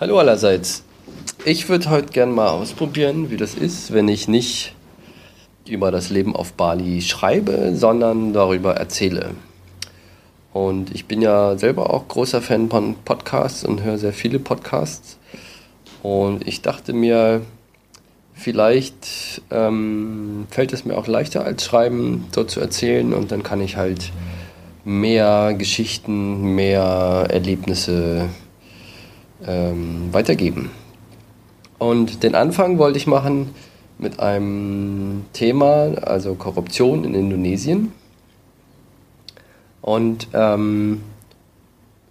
Hallo allerseits. Ich würde heute gern mal ausprobieren, wie das ist, wenn ich nicht über das Leben auf Bali schreibe, sondern darüber erzähle. Und ich bin ja selber auch großer Fan von Podcasts und höre sehr viele Podcasts. Und ich dachte mir, vielleicht ähm, fällt es mir auch leichter als Schreiben, so zu erzählen. Und dann kann ich halt mehr Geschichten, mehr Erlebnisse ähm, weitergeben. Und den Anfang wollte ich machen mit einem Thema, also Korruption in Indonesien. Und ähm,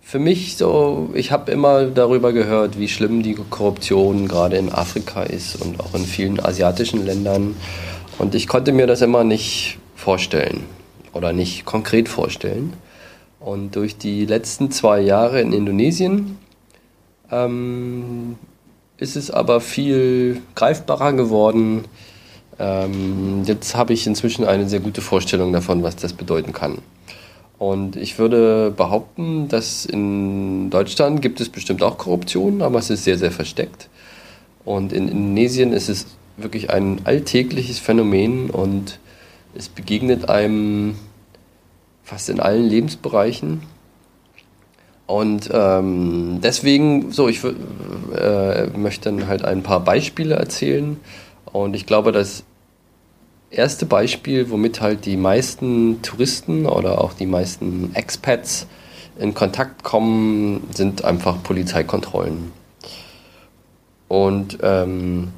für mich so, ich habe immer darüber gehört, wie schlimm die Korruption gerade in Afrika ist und auch in vielen asiatischen Ländern. Und ich konnte mir das immer nicht vorstellen oder nicht konkret vorstellen. Und durch die letzten zwei Jahre in Indonesien ähm, ist es aber viel greifbarer geworden. Ähm, jetzt habe ich inzwischen eine sehr gute Vorstellung davon, was das bedeuten kann. Und ich würde behaupten, dass in Deutschland gibt es bestimmt auch Korruption, aber es ist sehr, sehr versteckt. Und in Indonesien ist es wirklich ein alltägliches Phänomen und es begegnet einem fast in allen Lebensbereichen. Und ähm, deswegen, so, ich äh, möchte dann halt ein paar Beispiele erzählen. Und ich glaube, das erste Beispiel, womit halt die meisten Touristen oder auch die meisten Expats in Kontakt kommen, sind einfach Polizeikontrollen. Und ähm,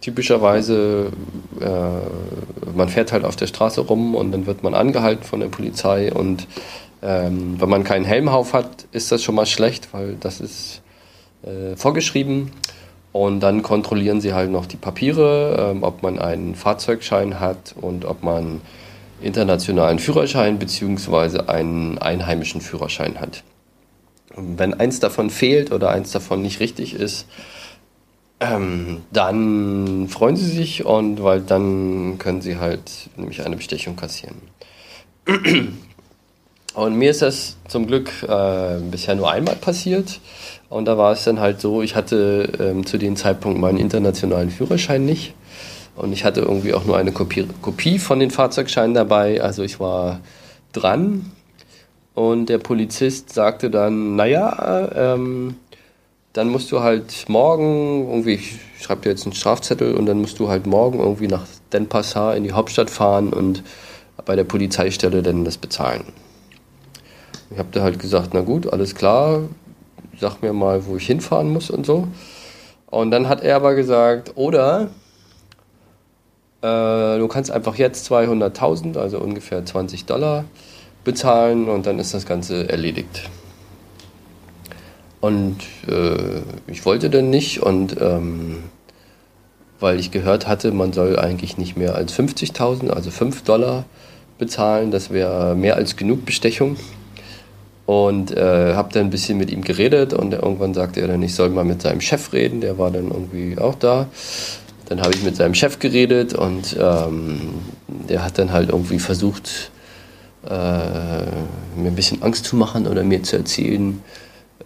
typischerweise, äh, man fährt halt auf der Straße rum und dann wird man angehalten von der Polizei und ähm, wenn man keinen Helm hat, ist das schon mal schlecht, weil das ist äh, vorgeschrieben. Und dann kontrollieren sie halt noch die Papiere, ähm, ob man einen Fahrzeugschein hat und ob man internationalen Führerschein bzw. einen einheimischen Führerschein hat. Und wenn eins davon fehlt oder eins davon nicht richtig ist, ähm, dann freuen sie sich und weil dann können sie halt nämlich eine Bestechung kassieren. Und mir ist das zum Glück äh, bisher nur einmal passiert. Und da war es dann halt so, ich hatte ähm, zu dem Zeitpunkt meinen internationalen Führerschein nicht. Und ich hatte irgendwie auch nur eine Kopie, Kopie von den Fahrzeugscheinen dabei. Also ich war dran. Und der Polizist sagte dann, naja, ähm, dann musst du halt morgen irgendwie, ich schreibe dir jetzt einen Strafzettel und dann musst du halt morgen irgendwie nach Denpasar in die Hauptstadt fahren und bei der Polizeistelle dann das bezahlen. Ich habe da halt gesagt, na gut, alles klar, sag mir mal, wo ich hinfahren muss und so. Und dann hat er aber gesagt, oder äh, du kannst einfach jetzt 200.000, also ungefähr 20 Dollar, bezahlen und dann ist das Ganze erledigt. Und äh, ich wollte dann nicht und ähm, weil ich gehört hatte, man soll eigentlich nicht mehr als 50.000, also 5 Dollar bezahlen, das wäre mehr als genug Bestechung. Und äh, habe dann ein bisschen mit ihm geredet und irgendwann sagte er dann, ich soll mal mit seinem Chef reden, der war dann irgendwie auch da. Dann habe ich mit seinem Chef geredet und ähm, der hat dann halt irgendwie versucht, äh, mir ein bisschen Angst zu machen oder mir zu erzählen,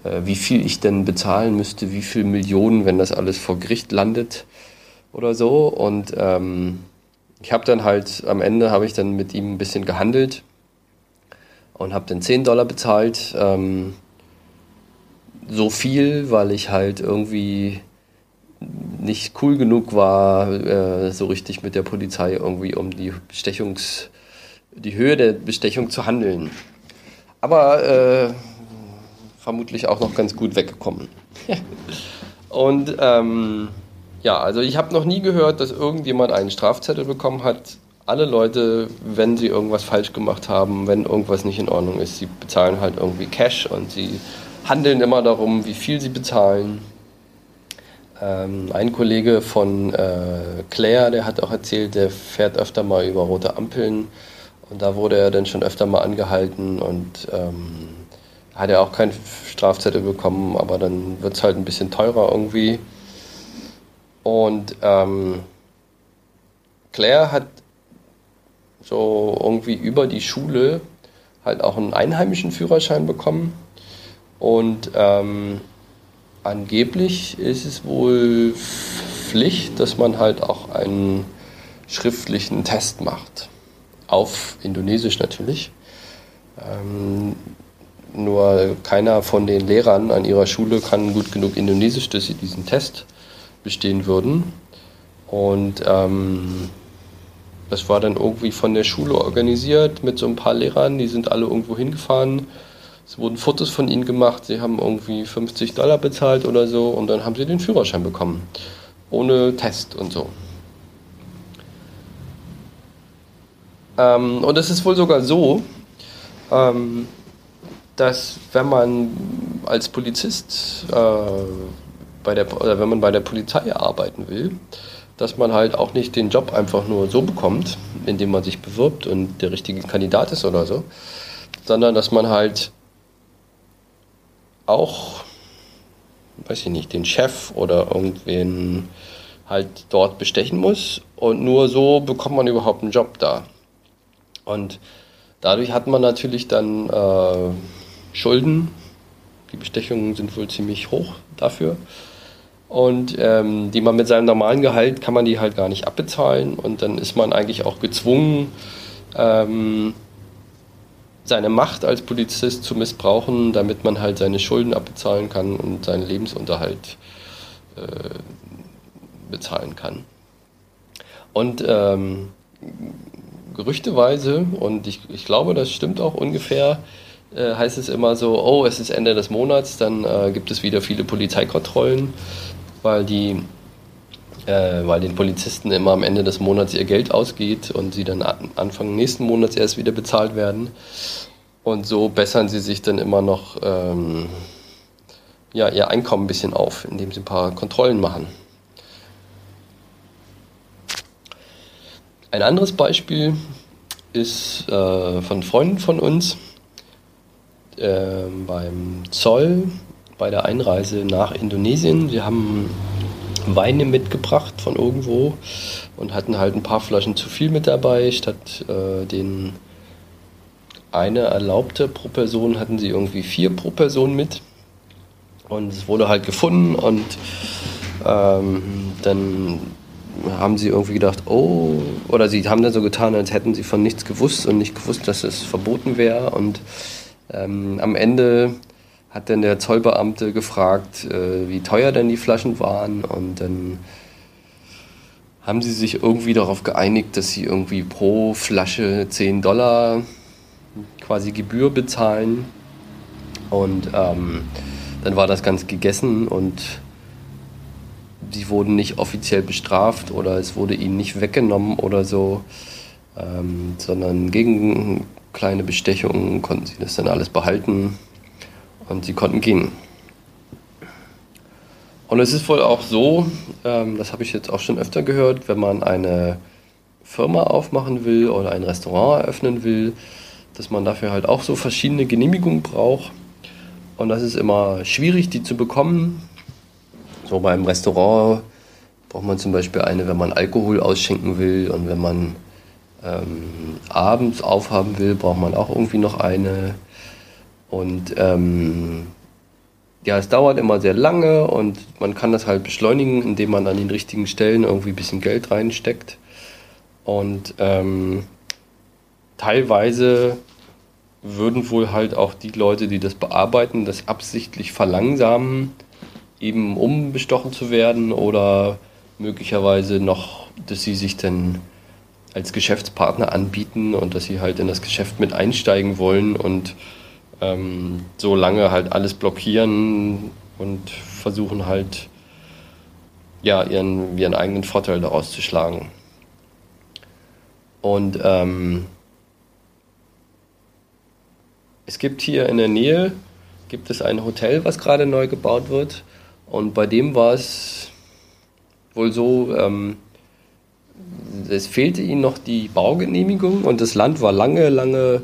äh, wie viel ich denn bezahlen müsste, wie viele Millionen, wenn das alles vor Gericht landet oder so. Und ähm, ich habe dann halt am Ende habe ich dann mit ihm ein bisschen gehandelt und habe dann 10 Dollar bezahlt. Ähm, so viel, weil ich halt irgendwie nicht cool genug war, äh, so richtig mit der Polizei irgendwie um die Bestechungs, die Höhe der Bestechung zu handeln. Aber äh, vermutlich auch noch ganz gut weggekommen. Und ähm, ja, also ich habe noch nie gehört, dass irgendjemand einen Strafzettel bekommen hat, alle Leute, wenn sie irgendwas falsch gemacht haben, wenn irgendwas nicht in Ordnung ist, sie bezahlen halt irgendwie Cash und sie handeln immer darum, wie viel sie bezahlen. Ähm, ein Kollege von äh, Claire, der hat auch erzählt, der fährt öfter mal über rote Ampeln und da wurde er dann schon öfter mal angehalten und ähm, hat er auch keinen Strafzettel bekommen, aber dann wird es halt ein bisschen teurer irgendwie. Und ähm, Claire hat so irgendwie über die Schule halt auch einen einheimischen Führerschein bekommen und ähm, angeblich ist es wohl Pflicht, dass man halt auch einen schriftlichen Test macht. Auf Indonesisch natürlich. Ähm, nur keiner von den Lehrern an ihrer Schule kann gut genug Indonesisch, dass sie diesen Test bestehen würden. Und ähm, das war dann irgendwie von der Schule organisiert mit so ein paar Lehrern, die sind alle irgendwo hingefahren. Es wurden Fotos von ihnen gemacht, sie haben irgendwie 50 Dollar bezahlt oder so und dann haben sie den Führerschein bekommen. Ohne Test und so. Ähm, und es ist wohl sogar so, ähm, dass wenn man als Polizist äh, bei der, oder wenn man bei der Polizei arbeiten will, dass man halt auch nicht den Job einfach nur so bekommt, indem man sich bewirbt und der richtige Kandidat ist oder so, sondern dass man halt auch, weiß ich nicht, den Chef oder irgendwen halt dort bestechen muss und nur so bekommt man überhaupt einen Job da. Und dadurch hat man natürlich dann äh, Schulden. Die Bestechungen sind wohl ziemlich hoch dafür. Und ähm, die man mit seinem normalen Gehalt kann man die halt gar nicht abbezahlen. Und dann ist man eigentlich auch gezwungen, ähm, seine Macht als Polizist zu missbrauchen, damit man halt seine Schulden abbezahlen kann und seinen Lebensunterhalt äh, bezahlen kann. Und ähm, gerüchteweise, und ich, ich glaube, das stimmt auch ungefähr, äh, heißt es immer so, oh, es ist Ende des Monats, dann äh, gibt es wieder viele Polizeikontrollen, weil die äh, weil den Polizisten immer am Ende des Monats ihr Geld ausgeht und sie dann Anfang nächsten Monats erst wieder bezahlt werden. Und so bessern sie sich dann immer noch ähm, ja, ihr Einkommen ein bisschen auf, indem sie ein paar Kontrollen machen. Ein anderes Beispiel ist äh, von Freunden von uns äh, beim Zoll bei der Einreise nach Indonesien. Wir haben Weine mitgebracht von irgendwo und hatten halt ein paar Flaschen zu viel mit dabei. Statt äh, den eine erlaubte pro Person hatten sie irgendwie vier pro Person mit. Und es wurde halt gefunden und ähm, dann haben sie irgendwie gedacht, oh, oder sie haben dann so getan, als hätten sie von nichts gewusst und nicht gewusst, dass es verboten wäre. Und ähm, am Ende hat dann der Zollbeamte gefragt, äh, wie teuer denn die Flaschen waren? Und dann haben sie sich irgendwie darauf geeinigt, dass sie irgendwie pro Flasche 10 Dollar quasi Gebühr bezahlen. Und ähm, dann war das ganz gegessen und sie wurden nicht offiziell bestraft oder es wurde ihnen nicht weggenommen oder so, ähm, sondern gegen kleine Bestechungen konnten sie das dann alles behalten und sie konnten gehen. Und es ist wohl auch so, ähm, das habe ich jetzt auch schon öfter gehört, wenn man eine Firma aufmachen will oder ein Restaurant eröffnen will, dass man dafür halt auch so verschiedene Genehmigungen braucht. Und das ist immer schwierig, die zu bekommen. So beim Restaurant braucht man zum Beispiel eine, wenn man Alkohol ausschenken will und wenn man ähm, abends aufhaben will, braucht man auch irgendwie noch eine. Und ähm, ja, es dauert immer sehr lange und man kann das halt beschleunigen, indem man an den richtigen Stellen irgendwie ein bisschen Geld reinsteckt. Und ähm, teilweise würden wohl halt auch die Leute, die das bearbeiten, das absichtlich verlangsamen, eben um bestochen zu werden oder möglicherweise noch, dass sie sich dann als Geschäftspartner anbieten und dass sie halt in das Geschäft mit einsteigen wollen und ähm, so lange halt alles blockieren und versuchen halt ja ihren, ihren eigenen Vorteil daraus zu schlagen. Und ähm, es gibt hier in der Nähe gibt es ein Hotel, was gerade neu gebaut wird. Und bei dem war es wohl so, ähm, es fehlte ihnen noch die Baugenehmigung und das Land war lange, lange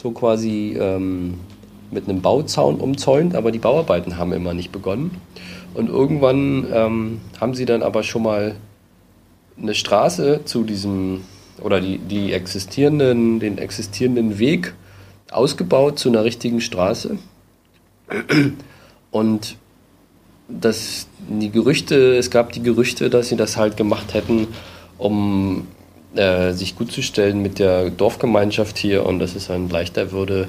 so quasi ähm, mit einem Bauzaun umzäunt, aber die Bauarbeiten haben immer nicht begonnen. Und irgendwann ähm, haben sie dann aber schon mal eine Straße zu diesem oder die, die existierenden, den existierenden Weg ausgebaut zu einer richtigen Straße. Und dass die Gerüchte, es gab die Gerüchte, dass sie das halt gemacht hätten, um äh, sich gut zu stellen mit der Dorfgemeinschaft hier und dass es dann leichter würde,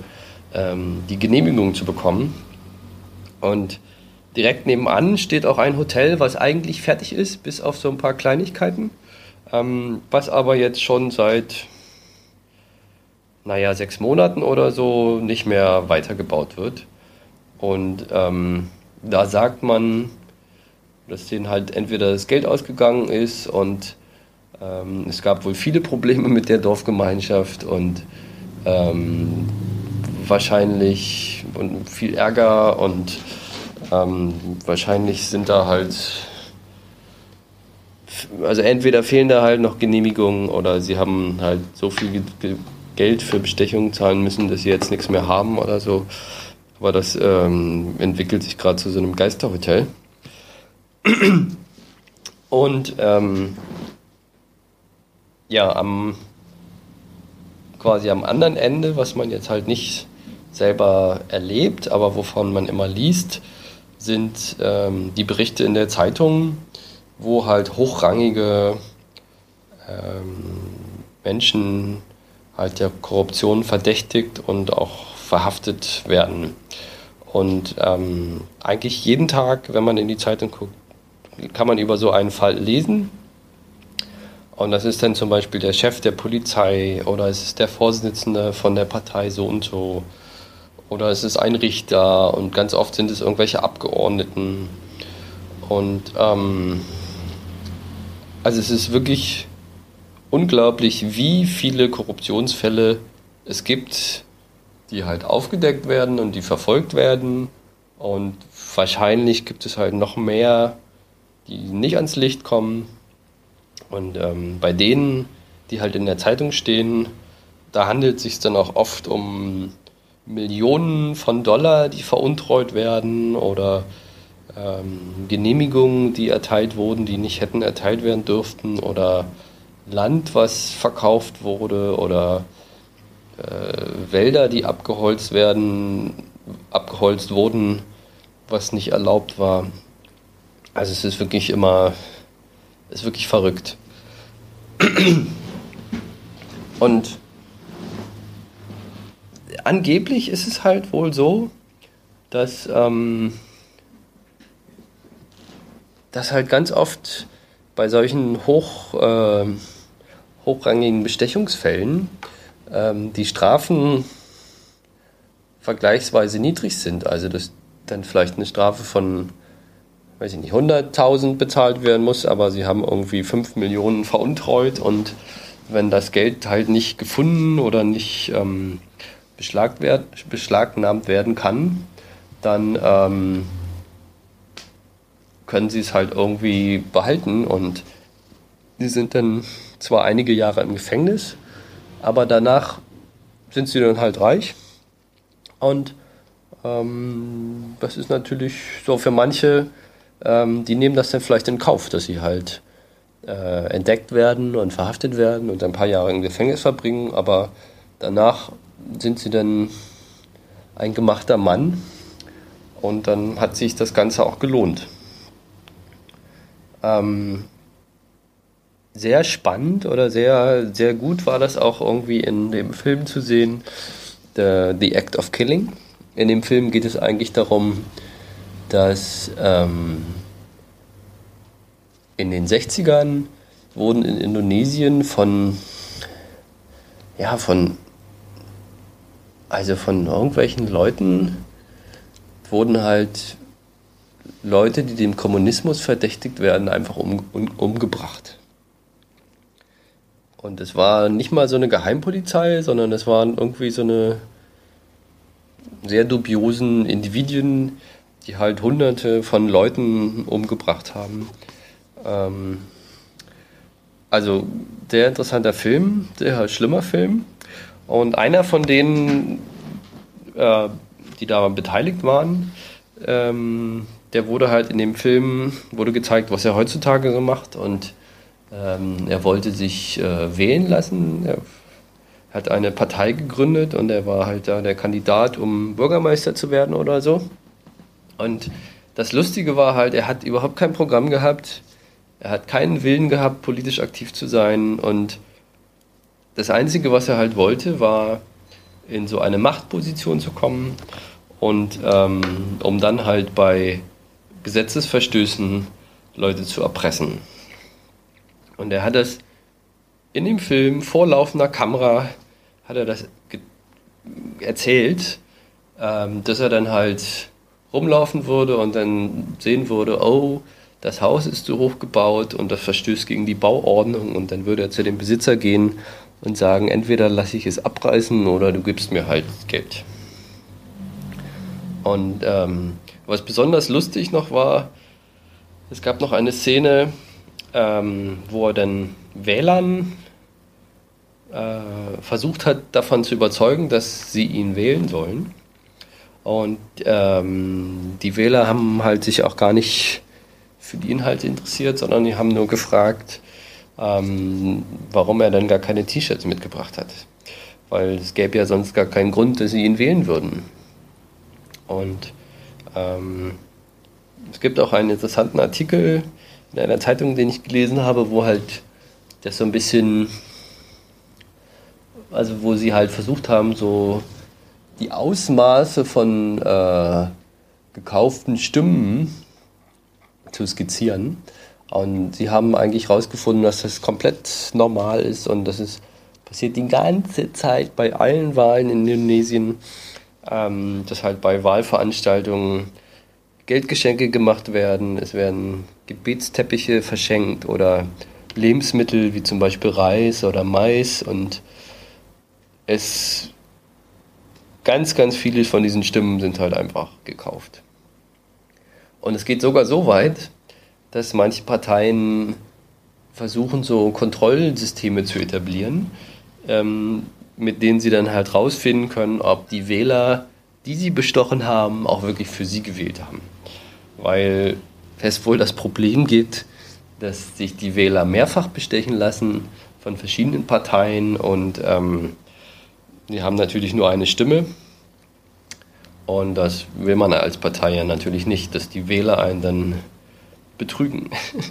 ähm, die Genehmigung zu bekommen. Und direkt nebenan steht auch ein Hotel, was eigentlich fertig ist, bis auf so ein paar Kleinigkeiten, ähm, was aber jetzt schon seit, naja, sechs Monaten oder so nicht mehr weitergebaut wird. Und ähm, da sagt man, dass denen halt entweder das Geld ausgegangen ist und ähm, es gab wohl viele Probleme mit der Dorfgemeinschaft und ähm, wahrscheinlich und viel Ärger und ähm, wahrscheinlich sind da halt also entweder fehlen da halt noch Genehmigungen oder sie haben halt so viel Geld für Bestechungen zahlen müssen, dass sie jetzt nichts mehr haben oder so. Aber das ähm, entwickelt sich gerade zu so einem Geisterhotel. Und ähm, ja, am quasi am anderen Ende, was man jetzt halt nicht selber erlebt, aber wovon man immer liest, sind ähm, die Berichte in der Zeitung, wo halt hochrangige ähm, Menschen halt der Korruption verdächtigt und auch verhaftet werden. Und ähm, eigentlich jeden Tag, wenn man in die Zeitung guckt, kann man über so einen Fall lesen. Und das ist dann zum Beispiel der Chef der Polizei oder es ist der Vorsitzende von der Partei so und so. Oder es ist ein Richter und ganz oft sind es irgendwelche Abgeordneten. Und ähm, also es ist wirklich unglaublich, wie viele Korruptionsfälle es gibt, die halt aufgedeckt werden und die verfolgt werden. Und wahrscheinlich gibt es halt noch mehr, die nicht ans Licht kommen. Und ähm, bei denen, die halt in der Zeitung stehen, da handelt es sich dann auch oft um Millionen von Dollar, die veruntreut werden oder ähm, Genehmigungen, die erteilt wurden, die nicht hätten erteilt werden dürften oder Land, was verkauft wurde oder äh, Wälder, die abgeholzt werden, abgeholzt wurden, was nicht erlaubt war. Also es ist wirklich immer, ist wirklich verrückt. Und angeblich ist es halt wohl so, dass, ähm, dass halt ganz oft bei solchen hoch, äh, hochrangigen Bestechungsfällen ähm, die Strafen vergleichsweise niedrig sind. Also dass dann vielleicht eine Strafe von, weiß ich nicht, 100.000 bezahlt werden muss, aber sie haben irgendwie 5 Millionen veruntreut und wenn das Geld halt nicht gefunden oder nicht ähm, beschlagnahmt werden kann, dann ähm, können sie es halt irgendwie behalten und die sind dann zwar einige Jahre im Gefängnis, aber danach sind sie dann halt reich. Und ähm, das ist natürlich so für manche, ähm, die nehmen das dann vielleicht in Kauf, dass sie halt äh, entdeckt werden und verhaftet werden und ein paar Jahre im Gefängnis verbringen. Aber danach sind sie dann ein gemachter Mann und dann hat sich das Ganze auch gelohnt. Ähm, sehr spannend oder sehr, sehr gut war das auch irgendwie in dem Film zu sehen, The, The Act of Killing. In dem Film geht es eigentlich darum, dass ähm, in den 60ern wurden in Indonesien von, ja, von, also von irgendwelchen Leuten wurden halt Leute, die dem Kommunismus verdächtigt werden, einfach um, um, umgebracht. Und es war nicht mal so eine Geheimpolizei, sondern es waren irgendwie so eine sehr dubiosen Individuen, die halt hunderte von Leuten umgebracht haben. Ähm, also sehr interessanter Film, sehr schlimmer Film. Und einer von denen, äh, die daran beteiligt waren, ähm, der wurde halt in dem Film, wurde gezeigt, was er heutzutage so macht. Und ähm, er wollte sich äh, wählen lassen. Er hat eine Partei gegründet und er war halt da der Kandidat, um Bürgermeister zu werden oder so. Und das Lustige war halt, er hat überhaupt kein Programm gehabt, er hat keinen Willen gehabt, politisch aktiv zu sein und das Einzige, was er halt wollte, war in so eine Machtposition zu kommen und ähm, um dann halt bei Gesetzesverstößen Leute zu erpressen. Und er hat das in dem Film vor laufender Kamera hat er das erzählt, ähm, dass er dann halt rumlaufen würde und dann sehen würde, oh, das Haus ist zu hoch gebaut und das verstößt gegen die Bauordnung und dann würde er zu dem Besitzer gehen und sagen, entweder lasse ich es abreißen oder du gibst mir halt Geld. Und ähm, was besonders lustig noch war, es gab noch eine Szene, ähm, wo er dann Wählern äh, versucht hat, davon zu überzeugen, dass sie ihn wählen sollen. Und ähm, die Wähler haben halt sich auch gar nicht für die Inhalte interessiert, sondern die haben nur gefragt, ähm, warum er dann gar keine T-Shirts mitgebracht hat. Weil es gäbe ja sonst gar keinen Grund, dass sie ihn wählen würden. Und ähm, es gibt auch einen interessanten Artikel in einer Zeitung, den ich gelesen habe, wo halt das so ein bisschen, also wo sie halt versucht haben, so die Ausmaße von äh, gekauften Stimmen zu skizzieren. Und sie haben eigentlich herausgefunden, dass das komplett normal ist und das ist passiert die ganze Zeit bei allen Wahlen in Indonesien, ähm, dass halt bei Wahlveranstaltungen Geldgeschenke gemacht werden, es werden Gebetsteppiche verschenkt oder Lebensmittel wie zum Beispiel Reis oder Mais und es ganz, ganz viele von diesen Stimmen sind halt einfach gekauft. Und es geht sogar so weit, dass manche Parteien versuchen, so Kontrollsysteme zu etablieren, ähm, mit denen sie dann halt rausfinden können, ob die Wähler, die sie bestochen haben, auch wirklich für sie gewählt haben. Weil es wohl das Problem gibt, dass sich die Wähler mehrfach bestechen lassen von verschiedenen Parteien und ähm, die haben natürlich nur eine Stimme. Und das will man als Partei ja natürlich nicht, dass die Wähler einen dann betrügen.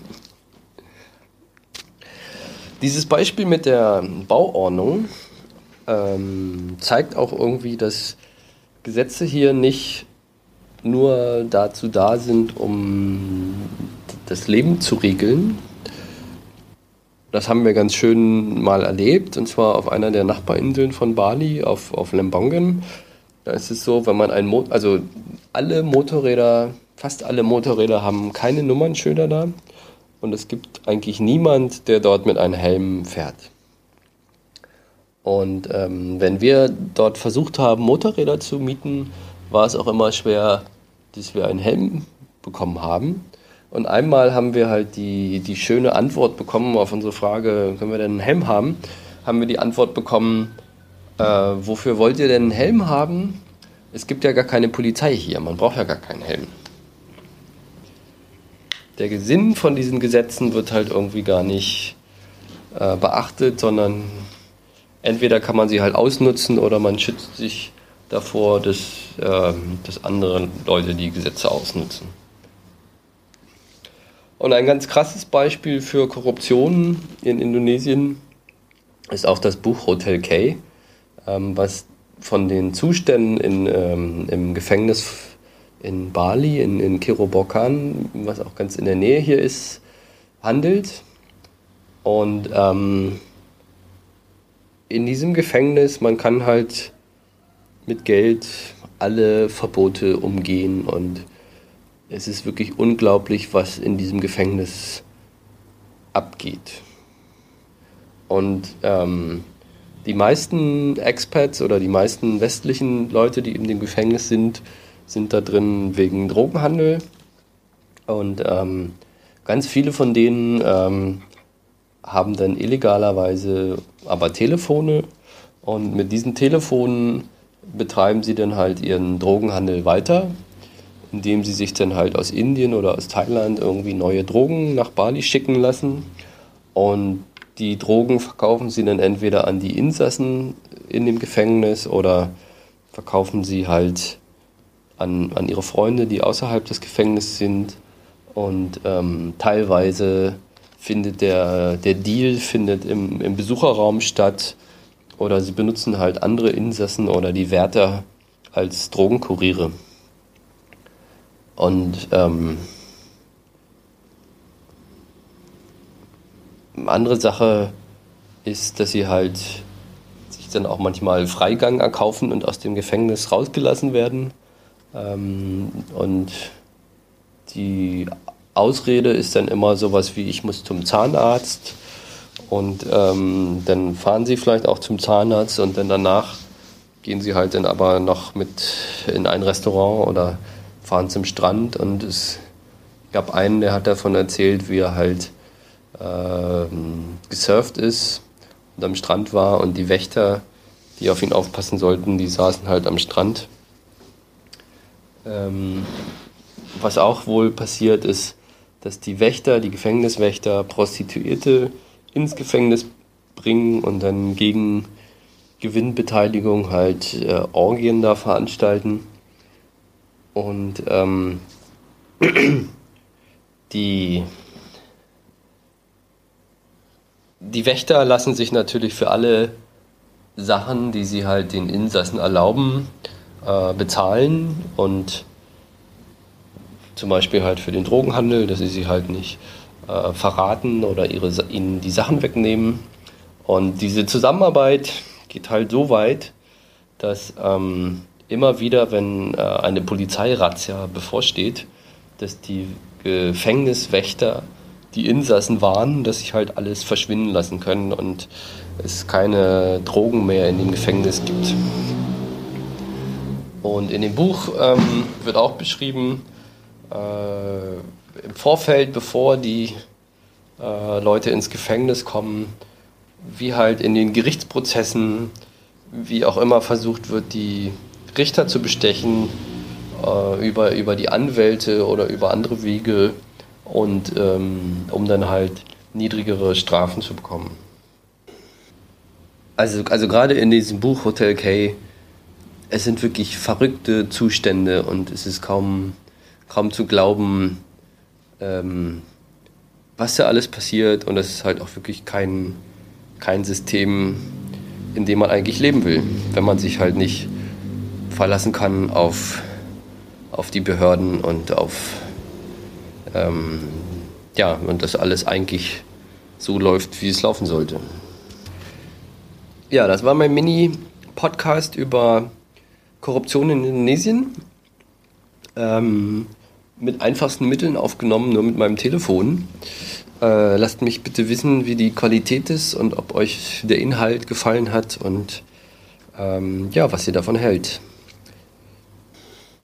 Dieses Beispiel mit der Bauordnung ähm, zeigt auch irgendwie, dass Gesetze hier nicht nur dazu da sind, um das Leben zu regeln. Das haben wir ganz schön mal erlebt, und zwar auf einer der Nachbarinseln von Bali, auf, auf Lembongan. Da ist es so, wenn man ein Mo also alle Motorräder, fast alle Motorräder haben keine Nummernschilder da und es gibt eigentlich niemand, der dort mit einem Helm fährt. Und ähm, wenn wir dort versucht haben, Motorräder zu mieten, war es auch immer schwer, dass wir einen Helm bekommen haben. Und einmal haben wir halt die, die schöne Antwort bekommen auf unsere Frage, können wir denn einen Helm haben? Haben wir die Antwort bekommen, äh, wofür wollt ihr denn einen Helm haben? Es gibt ja gar keine Polizei hier, man braucht ja gar keinen Helm. Der Sinn von diesen Gesetzen wird halt irgendwie gar nicht äh, beachtet, sondern entweder kann man sie halt ausnutzen oder man schützt sich davor, dass, äh, dass andere Leute die Gesetze ausnutzen. Und ein ganz krasses Beispiel für Korruption in Indonesien ist auch das Buch Hotel K, ähm, was von den Zuständen in, ähm, im Gefängnis in Bali, in, in Kirobokan, was auch ganz in der Nähe hier ist, handelt. Und ähm, in diesem Gefängnis, man kann halt mit Geld alle Verbote umgehen und es ist wirklich unglaublich, was in diesem Gefängnis abgeht. Und ähm, die meisten Expats oder die meisten westlichen Leute, die in dem Gefängnis sind, sind da drin wegen Drogenhandel. Und ähm, ganz viele von denen ähm, haben dann illegalerweise aber Telefone. Und mit diesen Telefonen betreiben sie dann halt ihren Drogenhandel weiter indem sie sich dann halt aus Indien oder aus Thailand irgendwie neue Drogen nach Bali schicken lassen. Und die Drogen verkaufen sie dann entweder an die Insassen in dem Gefängnis oder verkaufen sie halt an, an ihre Freunde, die außerhalb des Gefängnisses sind. Und ähm, teilweise findet der, der Deal findet im, im Besucherraum statt oder sie benutzen halt andere Insassen oder die Wärter als Drogenkuriere. Und ähm, andere Sache ist, dass sie halt sich dann auch manchmal Freigang erkaufen und aus dem Gefängnis rausgelassen werden. Ähm, und die Ausrede ist dann immer sowas wie, ich muss zum Zahnarzt. Und ähm, dann fahren sie vielleicht auch zum Zahnarzt und dann danach gehen sie halt dann aber noch mit in ein Restaurant oder fahren zum Strand. Und es gab einen, der hat davon erzählt, wie er halt äh, gesurft ist und am Strand war und die Wächter, die auf ihn aufpassen sollten, die saßen halt am Strand. Ähm, was auch wohl passiert ist, dass die Wächter, die Gefängniswächter, Prostituierte ins Gefängnis bringen und dann gegen Gewinnbeteiligung halt äh, Orgien da veranstalten. Und ähm, die, die Wächter lassen sich natürlich für alle Sachen, die sie halt den Insassen erlauben, äh, bezahlen und zum Beispiel halt für den Drogenhandel, dass sie sie halt nicht äh, verraten oder ihre, ihnen die Sachen wegnehmen. Und diese Zusammenarbeit geht halt so weit, dass ähm, immer wieder, wenn äh, eine Polizeirazzia bevorsteht, dass die Gefängniswächter die Insassen warnen, dass sich halt alles verschwinden lassen können und es keine Drogen mehr in dem Gefängnis gibt. Und in dem Buch ähm, wird auch beschrieben, äh, im Vorfeld, bevor die äh, Leute ins Gefängnis kommen, wie halt in den Gerichtsprozessen, wie auch immer versucht wird, die Richter zu bestechen, äh, über, über die Anwälte oder über andere Wege und ähm, um dann halt niedrigere Strafen zu bekommen. Also, also gerade in diesem Buch Hotel K, es sind wirklich verrückte Zustände und es ist kaum kaum zu glauben, ähm, was da alles passiert. Und das ist halt auch wirklich kein, kein System, in dem man eigentlich leben will, wenn man sich halt nicht verlassen kann auf, auf die Behörden und auf ähm, ja, und das alles eigentlich so läuft, wie es laufen sollte. Ja, das war mein Mini-Podcast über Korruption in Indonesien. Ähm, mit einfachsten Mitteln aufgenommen, nur mit meinem Telefon. Äh, lasst mich bitte wissen, wie die Qualität ist und ob euch der Inhalt gefallen hat und ähm, ja, was ihr davon hält.